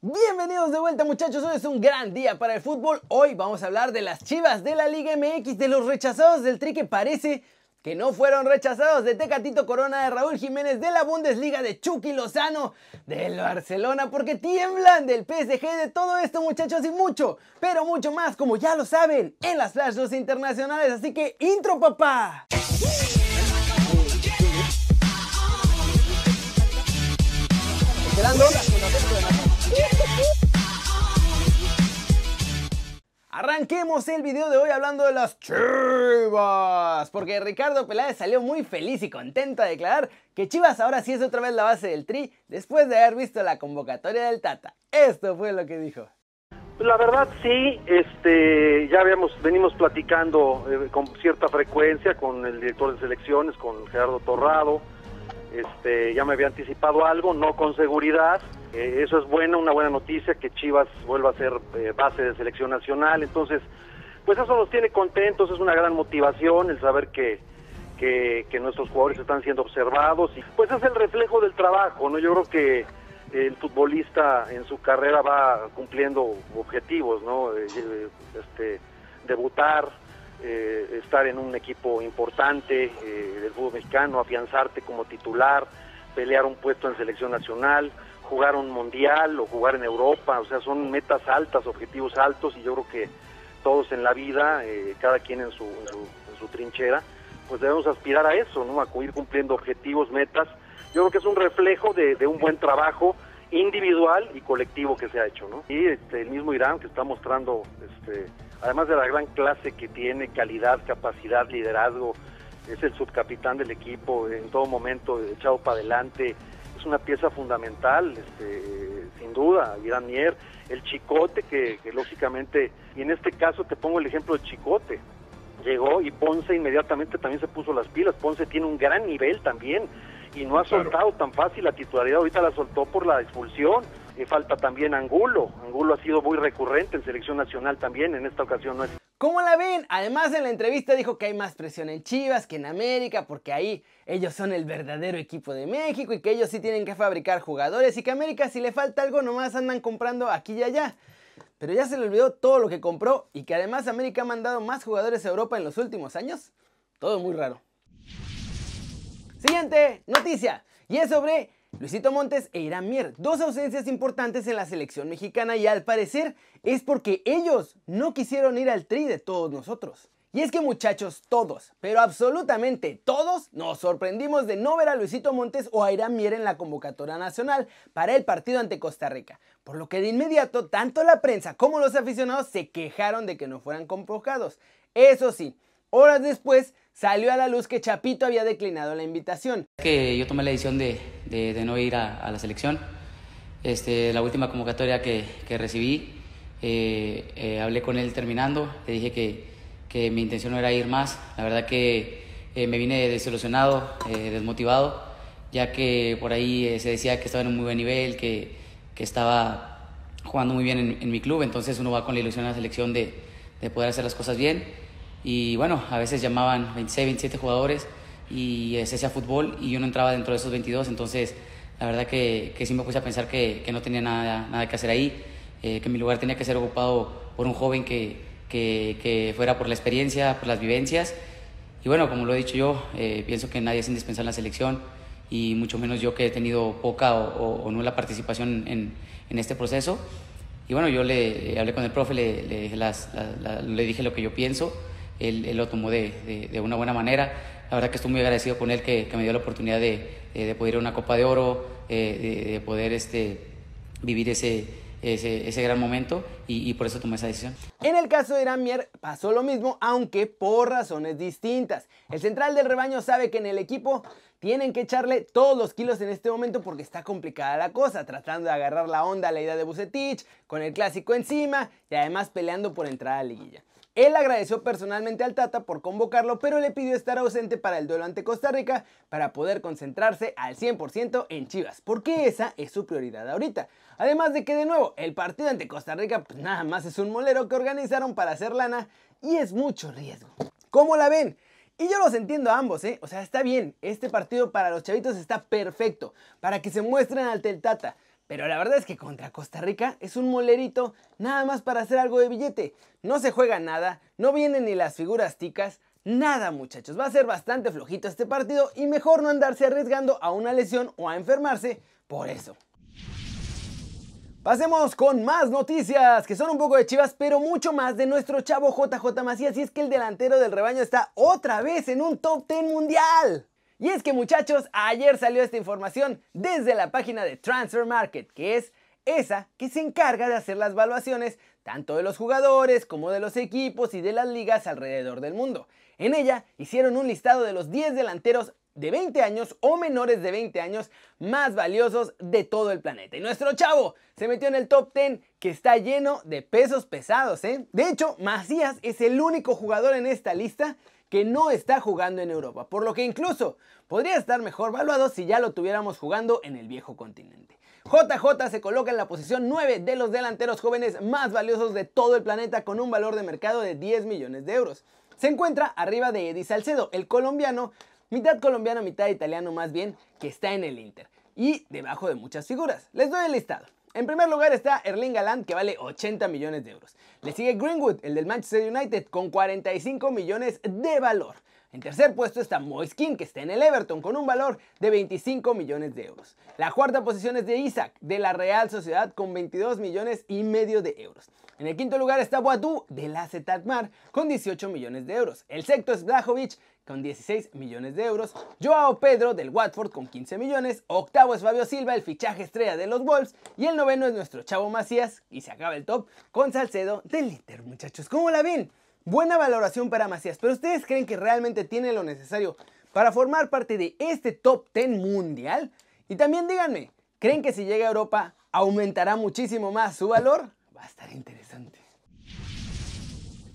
Bienvenidos de vuelta muchachos, hoy es un gran día para el fútbol. Hoy vamos a hablar de las chivas de la Liga MX, de los rechazados del Tri que parece que no fueron rechazados, de Tecatito Corona, de Raúl Jiménez, de la Bundesliga, de Chucky Lozano, del Barcelona, porque tiemblan del PSG, de todo esto muchachos y mucho, pero mucho más, como ya lo saben, en las Flash 2 internacionales. Así que, intro papá. Arranquemos el video de hoy hablando de las Chivas, porque Ricardo Peláez salió muy feliz y contento a declarar que Chivas ahora sí es otra vez la base del Tri después de haber visto la convocatoria del Tata. Esto fue lo que dijo. La verdad sí, este, ya habíamos, venimos platicando eh, con cierta frecuencia con el director de selecciones, con Gerardo Torrado, este, ya me había anticipado algo, no con seguridad. Eh, eso es bueno, una buena noticia que Chivas vuelva a ser eh, base de selección nacional. Entonces, pues eso nos tiene contentos, es una gran motivación el saber que, que, nuestros jugadores están siendo observados. Y, pues es el reflejo del trabajo, ¿no? Yo creo que el futbolista en su carrera va cumpliendo objetivos, ¿no? Eh, este, debutar, eh, estar en un equipo importante eh, del fútbol mexicano, afianzarte como titular, pelear un puesto en selección nacional, jugar un mundial o jugar en Europa, o sea, son metas altas, objetivos altos y yo creo que todos en la vida, eh, cada quien en su, en su, trinchera, pues debemos aspirar a eso, ¿no? A ir cumpliendo objetivos, metas. Yo creo que es un reflejo de, de un buen trabajo individual y colectivo que se ha hecho, ¿no? Y este, el mismo Irán que está mostrando este, además de la gran clase que tiene, calidad, capacidad, liderazgo, es el subcapitán del equipo, en todo momento echado para adelante, es una pieza fundamental, este, sin duda, Irán Mier, el Chicote, que, lógicamente, y en este caso te pongo el ejemplo del Chicote, llegó y Ponce inmediatamente también se puso las pilas, Ponce tiene un gran nivel también, y no ha soltado tan fácil la titularidad, ahorita la soltó por la expulsión, falta también Angulo. Angulo ha sido muy recurrente en selección nacional también, en esta ocasión no es. ¿Cómo la ven? Además en la entrevista dijo que hay más presión en Chivas que en América porque ahí ellos son el verdadero equipo de México y que ellos sí tienen que fabricar jugadores y que América si le falta algo nomás andan comprando aquí y allá. Pero ya se le olvidó todo lo que compró y que además América ha mandado más jugadores a Europa en los últimos años. Todo muy raro. Siguiente noticia y es sobre Luisito Montes e Irán Mier, dos ausencias importantes en la selección mexicana y al parecer es porque ellos no quisieron ir al tri de todos nosotros. Y es que muchachos, todos, pero absolutamente todos, nos sorprendimos de no ver a Luisito Montes o a Irán Mier en la convocatoria nacional para el partido ante Costa Rica, por lo que de inmediato tanto la prensa como los aficionados se quejaron de que no fueran convocados. Eso sí, horas después salió a la luz que Chapito había declinado la invitación. Que yo tomé la decisión de, de, no ir a, la selección. Este, la última convocatoria que, que recibí, eh, eh, hablé con él terminando, le dije que, que, mi intención no era ir más. La verdad que eh, me vine desilusionado, desmotivado, ya que por ahí se decía que estaba en un muy buen nivel, que, que estaba jugando muy bien en, mi club, entonces uno va con la ilusión a la selección de, de poder hacer las cosas bien y bueno, a veces llamaban 26, 27 jugadores y se hacía fútbol y yo no entraba dentro de esos 22, entonces la verdad que, que sí me puse a pensar que, que no tenía nada, nada que hacer ahí, eh, que mi lugar tenía que ser ocupado por un joven que, que, fuera por la experiencia, por las vivencias. Y bueno, como lo he dicho yo, eh, pienso que nadie es indispensable en la selección y mucho menos yo que he tenido poca o, o, nula participación en, en, este proceso. Y bueno, yo le, hablé con el profe, le, le, las, le dije lo que yo pienso él, lo tomó de, de, una buena manera. La verdad que estoy muy agradecido con él que, que me dio la oportunidad de, de, poder ir a una Copa de Oro, eh, de, poder este, vivir ese, ese, ese, gran momento y, por eso tomé esa decisión. En el caso de Irán Mier pasó lo mismo, aunque por razones distintas. El central del rebaño sabe que en el equipo tienen que echarle todos los kilos en este momento porque está complicada la cosa, tratando de agarrar la onda a la idea de Bucetich, con el clásico encima y además peleando por entrar a la liguilla. Él agradeció personalmente al Tata por convocarlo, pero le pidió estar ausente para el duelo ante Costa Rica para poder concentrarse al 100% en Chivas, porque esa es su prioridad ahorita. Además de que de nuevo, el partido ante Costa Rica pues nada más es un molero que organizaron para hacer lana y es mucho riesgo. ¿Cómo la ven? Y yo los entiendo a ambos, ¿eh? O sea, está bien, este partido para los chavitos está perfecto, para que se muestren ante el Tata. Pero la verdad es que contra Costa Rica es un molerito nada más para hacer algo de billete. No se juega nada, no vienen ni las figuras ticas, nada muchachos. Va a ser bastante flojito este partido y mejor no andarse arriesgando a una lesión o a enfermarse por eso. Pasemos con más noticias, que son un poco de chivas, pero mucho más de nuestro chavo JJ Macías. Y es que el delantero del rebaño está otra vez en un top 10 mundial. Y es que muchachos, ayer salió esta información desde la página de Transfer Market, que es esa que se encarga de hacer las evaluaciones tanto de los jugadores como de los equipos y de las ligas alrededor del mundo. En ella hicieron un listado de los 10 delanteros de 20 años o menores de 20 años más valiosos de todo el planeta. Y nuestro chavo se metió en el top 10 que está lleno de pesos pesados. ¿eh? De hecho, Macías es el único jugador en esta lista que no está jugando en Europa, por lo que incluso podría estar mejor valuado si ya lo tuviéramos jugando en el viejo continente. JJ se coloca en la posición 9 de los delanteros jóvenes más valiosos de todo el planeta con un valor de mercado de 10 millones de euros. Se encuentra arriba de Eddie Salcedo, el colombiano, mitad colombiano, mitad italiano más bien, que está en el Inter. Y debajo de muchas figuras. Les doy el listado. En primer lugar está Erling Haaland que vale 80 millones de euros. Le sigue Greenwood, el del Manchester United, con 45 millones de valor. En tercer puesto está Moiskin, que está en el Everton, con un valor de 25 millones de euros. La cuarta posición es de Isaac, de la Real Sociedad, con 22 millones y medio de euros. En el quinto lugar está Boadu, de la Mar, con 18 millones de euros. El sexto es Blajovic, con 16 millones de euros. Joao Pedro del Watford con 15 millones. Octavo es Fabio Silva, el fichaje estrella de los Wolves. Y el noveno es nuestro Chavo Macías, y se acaba el top, con Salcedo del Inter, muchachos. ¿Cómo la ven? Buena valoración para Macías, pero ¿ustedes creen que realmente tiene lo necesario para formar parte de este top 10 mundial? Y también díganme, ¿creen que si llega a Europa aumentará muchísimo más su valor? Va a estar interesante.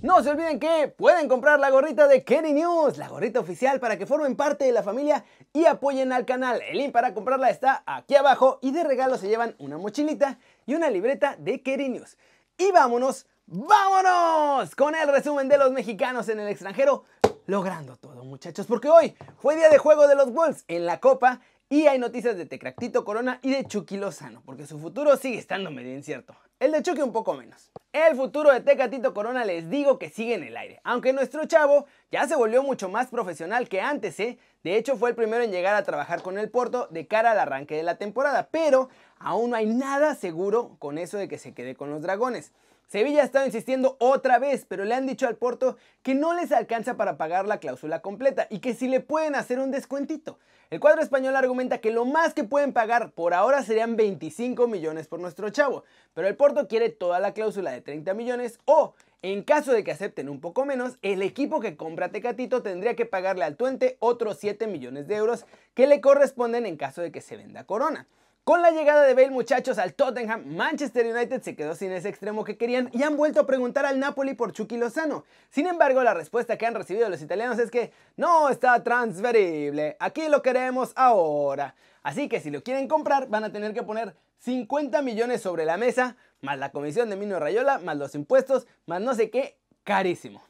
No se olviden que pueden comprar la gorrita de Kenny News, la gorrita oficial para que formen parte de la familia y apoyen al canal. El link para comprarla está aquí abajo y de regalo se llevan una mochilita y una libreta de Kenny News. Y vámonos, vámonos con el resumen de los mexicanos en el extranjero, logrando todo muchachos, porque hoy fue día de juego de los Bulls en la Copa y hay noticias de Tecractito Corona y de Chucky Lozano, porque su futuro sigue estando medio incierto. El de Chucky un poco menos. El futuro de Tecatito Corona les digo que sigue en el aire, aunque nuestro chavo ya se volvió mucho más profesional que antes, ¿eh? De hecho fue el primero en llegar a trabajar con el Porto de cara al arranque de la temporada, pero aún no hay nada seguro con eso de que se quede con los dragones. Sevilla ha estado insistiendo otra vez, pero le han dicho al Porto que no les alcanza para pagar la cláusula completa y que si le pueden hacer un descuentito. El cuadro español argumenta que lo más que pueden pagar por ahora serían 25 millones por nuestro chavo, pero el Porto quiere toda la cláusula de 30 millones o, en caso de que acepten un poco menos, el equipo que compra Tecatito tendría que pagarle al Tuente otros 7 millones de euros que le corresponden en caso de que se venda Corona. Con la llegada de Bale muchachos al Tottenham, Manchester United se quedó sin ese extremo que querían y han vuelto a preguntar al Napoli por Chucky Lozano. Sin embargo, la respuesta que han recibido los italianos es que no está transferible, aquí lo queremos ahora. Así que si lo quieren comprar van a tener que poner 50 millones sobre la mesa, más la comisión de Mino Rayola, más los impuestos, más no sé qué, carísimo.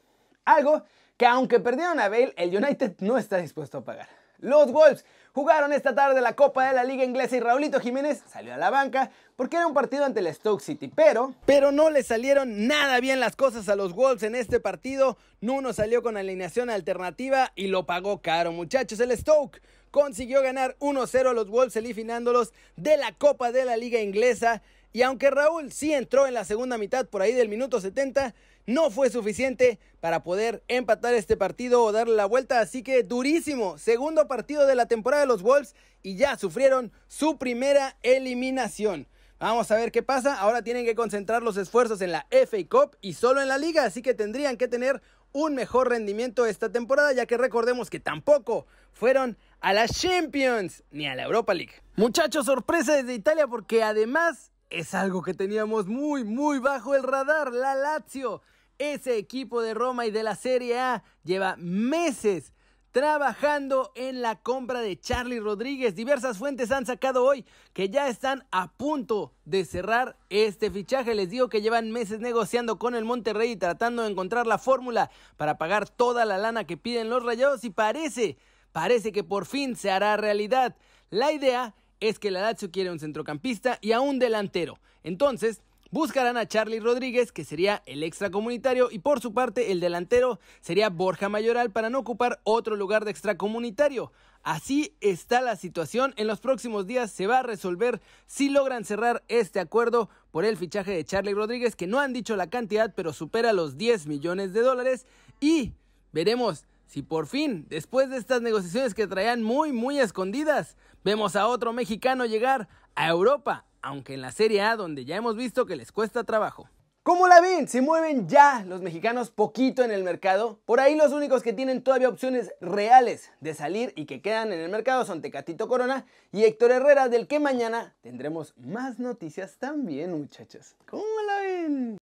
Algo que aunque perdieron a Bale, el United no está dispuesto a pagar. Los Wolves jugaron esta tarde la Copa de la Liga Inglesa y Raulito Jiménez salió a la banca porque era un partido ante el Stoke City, pero pero no le salieron nada bien las cosas a los Wolves en este partido. Nuno salió con alineación alternativa y lo pagó caro, muchachos. El Stoke consiguió ganar 1-0 a los Wolves eliminándolos de la Copa de la Liga Inglesa y aunque Raúl sí entró en la segunda mitad por ahí del minuto 70, no fue suficiente para poder empatar este partido o darle la vuelta. Así que durísimo, segundo partido de la temporada de los Wolves y ya sufrieron su primera eliminación. Vamos a ver qué pasa. Ahora tienen que concentrar los esfuerzos en la FA Cup y solo en la liga, así que tendrían que tener un mejor rendimiento esta temporada, ya que recordemos que tampoco fueron a la Champions ni a la Europa League. Muchachos, sorpresa desde Italia porque además es algo que teníamos muy, muy bajo el radar, la Lazio ese equipo de Roma y de la Serie A lleva meses trabajando en la compra de Charlie Rodríguez. Diversas fuentes han sacado hoy que ya están a punto de cerrar este fichaje. Les digo que llevan meses negociando con el Monterrey y tratando de encontrar la fórmula para pagar toda la lana que piden los rayados y parece, parece que por fin se hará realidad. La idea es que la Lazio quiere un centrocampista y a un delantero. Entonces, buscarán a Charlie Rodríguez, que sería el extracomunitario, y por su parte el delantero sería Borja Mayoral para no ocupar otro lugar de extracomunitario. Así está la situación. En los próximos días se va a resolver si logran cerrar este acuerdo por el fichaje de Charlie Rodríguez, que no han dicho la cantidad, pero supera los 10 millones de dólares. Y veremos si por fin, después de estas negociaciones que traían muy, muy escondidas, vemos a otro mexicano llegar a Europa, aunque en la Serie A, donde ya hemos visto que les cuesta trabajo. ¿Cómo la ven? Se mueven ya los mexicanos poquito en el mercado. Por ahí los únicos que tienen todavía opciones reales de salir y que quedan en el mercado son Tecatito Corona y Héctor Herrera, del que mañana tendremos más noticias también, muchachos. ¿Cómo la ven?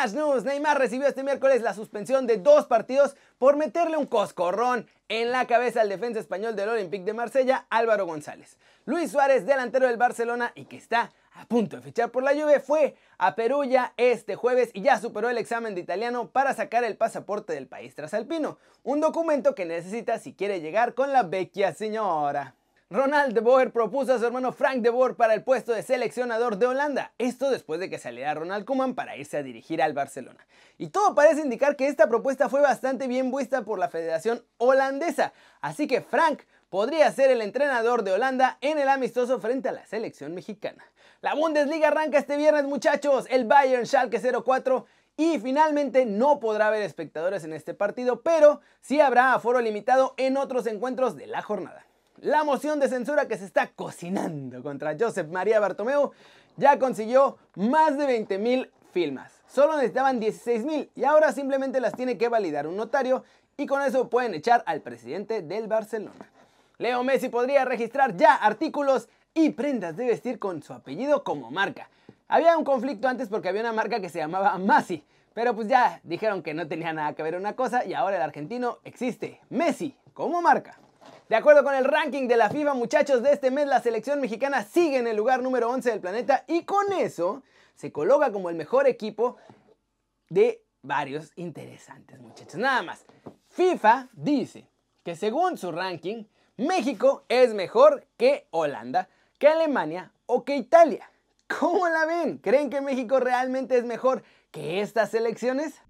Neymar recibió este miércoles la suspensión de dos partidos por meterle un coscorrón en la cabeza al defensa español del Olympique de Marsella, Álvaro González. Luis Suárez, delantero del Barcelona y que está a punto de fichar por la Juve, fue a Perugia este jueves y ya superó el examen de italiano para sacar el pasaporte del país trasalpino, un documento que necesita si quiere llegar con la vecchia señora. Ronald de Boer propuso a su hermano Frank de Boer para el puesto de seleccionador de Holanda. Esto después de que saliera Ronald Koeman para irse a dirigir al Barcelona. Y todo parece indicar que esta propuesta fue bastante bien vista por la Federación Holandesa. Así que Frank podría ser el entrenador de Holanda en el amistoso frente a la selección mexicana. La Bundesliga arranca este viernes, muchachos. El Bayern Schalke 04 y finalmente no podrá haber espectadores en este partido, pero sí habrá aforo limitado en otros encuentros de la jornada. La moción de censura que se está cocinando contra Joseph María Bartomeu ya consiguió más de 20.000 firmas. Solo necesitaban 16.000 y ahora simplemente las tiene que validar un notario y con eso pueden echar al presidente del Barcelona. Leo Messi podría registrar ya artículos y prendas de vestir con su apellido como marca. Había un conflicto antes porque había una marca que se llamaba Masi, pero pues ya dijeron que no tenía nada que ver una cosa y ahora el argentino existe, Messi, como marca. De acuerdo con el ranking de la FIFA, muchachos, de este mes la selección mexicana sigue en el lugar número 11 del planeta y con eso se coloca como el mejor equipo de varios interesantes, muchachos. Nada más, FIFA dice que según su ranking, México es mejor que Holanda, que Alemania o que Italia. ¿Cómo la ven? ¿Creen que México realmente es mejor que estas selecciones?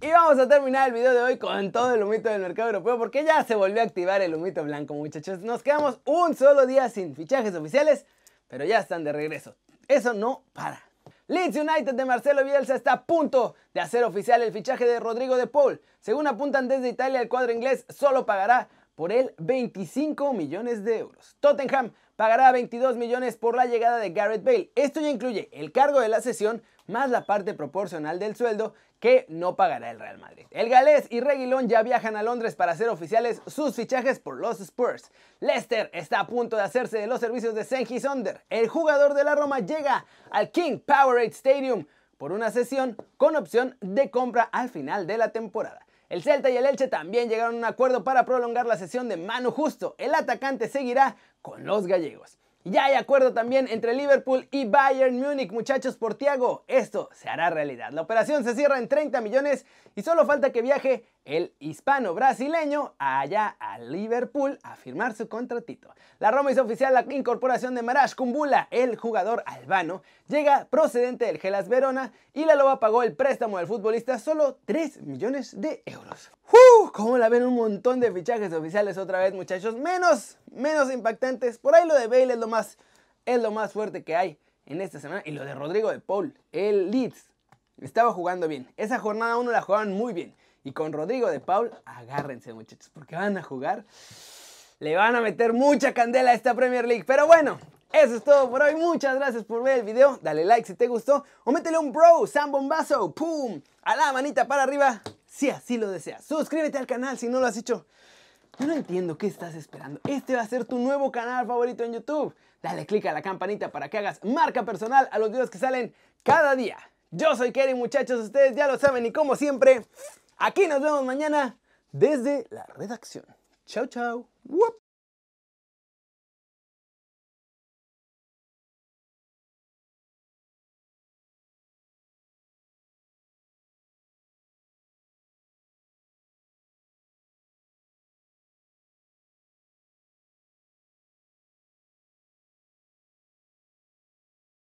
Y vamos a terminar el video de hoy con todo el humito del mercado europeo porque ya se volvió a activar el humito blanco muchachos. Nos quedamos un solo día sin fichajes oficiales, pero ya están de regreso. Eso no para. Leeds United de Marcelo Bielsa está a punto de hacer oficial el fichaje de Rodrigo de Paul. Según apuntan desde Italia, el cuadro inglés solo pagará por él 25 millones de euros. Tottenham pagará 22 millones por la llegada de Garrett Bale. Esto ya incluye el cargo de la sesión más la parte proporcional del sueldo que no pagará el Real Madrid. El galés y Reguilón ya viajan a Londres para hacer oficiales sus fichajes por los Spurs. Leicester está a punto de hacerse de los servicios de Sengi Sonder. El jugador de la Roma llega al King Powerade Stadium por una sesión con opción de compra al final de la temporada. El Celta y el Elche también llegaron a un acuerdo para prolongar la sesión de Manu Justo. El atacante seguirá con los gallegos. Ya hay acuerdo también entre Liverpool y Bayern Múnich, muchachos, por Tiago. Esto se hará realidad. La operación se cierra en 30 millones y solo falta que viaje el hispano brasileño allá a Liverpool a firmar su contratito. La Roma hizo oficial la incorporación de Marash Kumbula, el jugador albano, llega procedente del Gelas Verona y la Loba pagó el préstamo del futbolista solo 3 millones de euros. ¡Uh! ¿Cómo la ven un montón de fichajes oficiales otra vez, muchachos? Menos, menos impactantes. Por ahí lo de Bale es lo más, es lo más fuerte que hay en esta semana. Y lo de Rodrigo de Paul, el Leeds, estaba jugando bien. Esa jornada uno la jugaban muy bien. Y con Rodrigo de Paul, agárrense muchachos, porque van a jugar. Le van a meter mucha candela a esta Premier League. Pero bueno, eso es todo por hoy. Muchas gracias por ver el video. Dale like si te gustó. O métele un bro, Sam Bombazo. ¡Pum! A la manita para arriba. Si así lo deseas. Suscríbete al canal si no lo has hecho. Yo no entiendo qué estás esperando. Este va a ser tu nuevo canal favorito en YouTube. Dale click a la campanita para que hagas marca personal a los videos que salen cada día. Yo soy Kerry, muchachos. Ustedes ya lo saben y como siempre... Aquí nos vemos mañana desde la redacción. Chao, chao.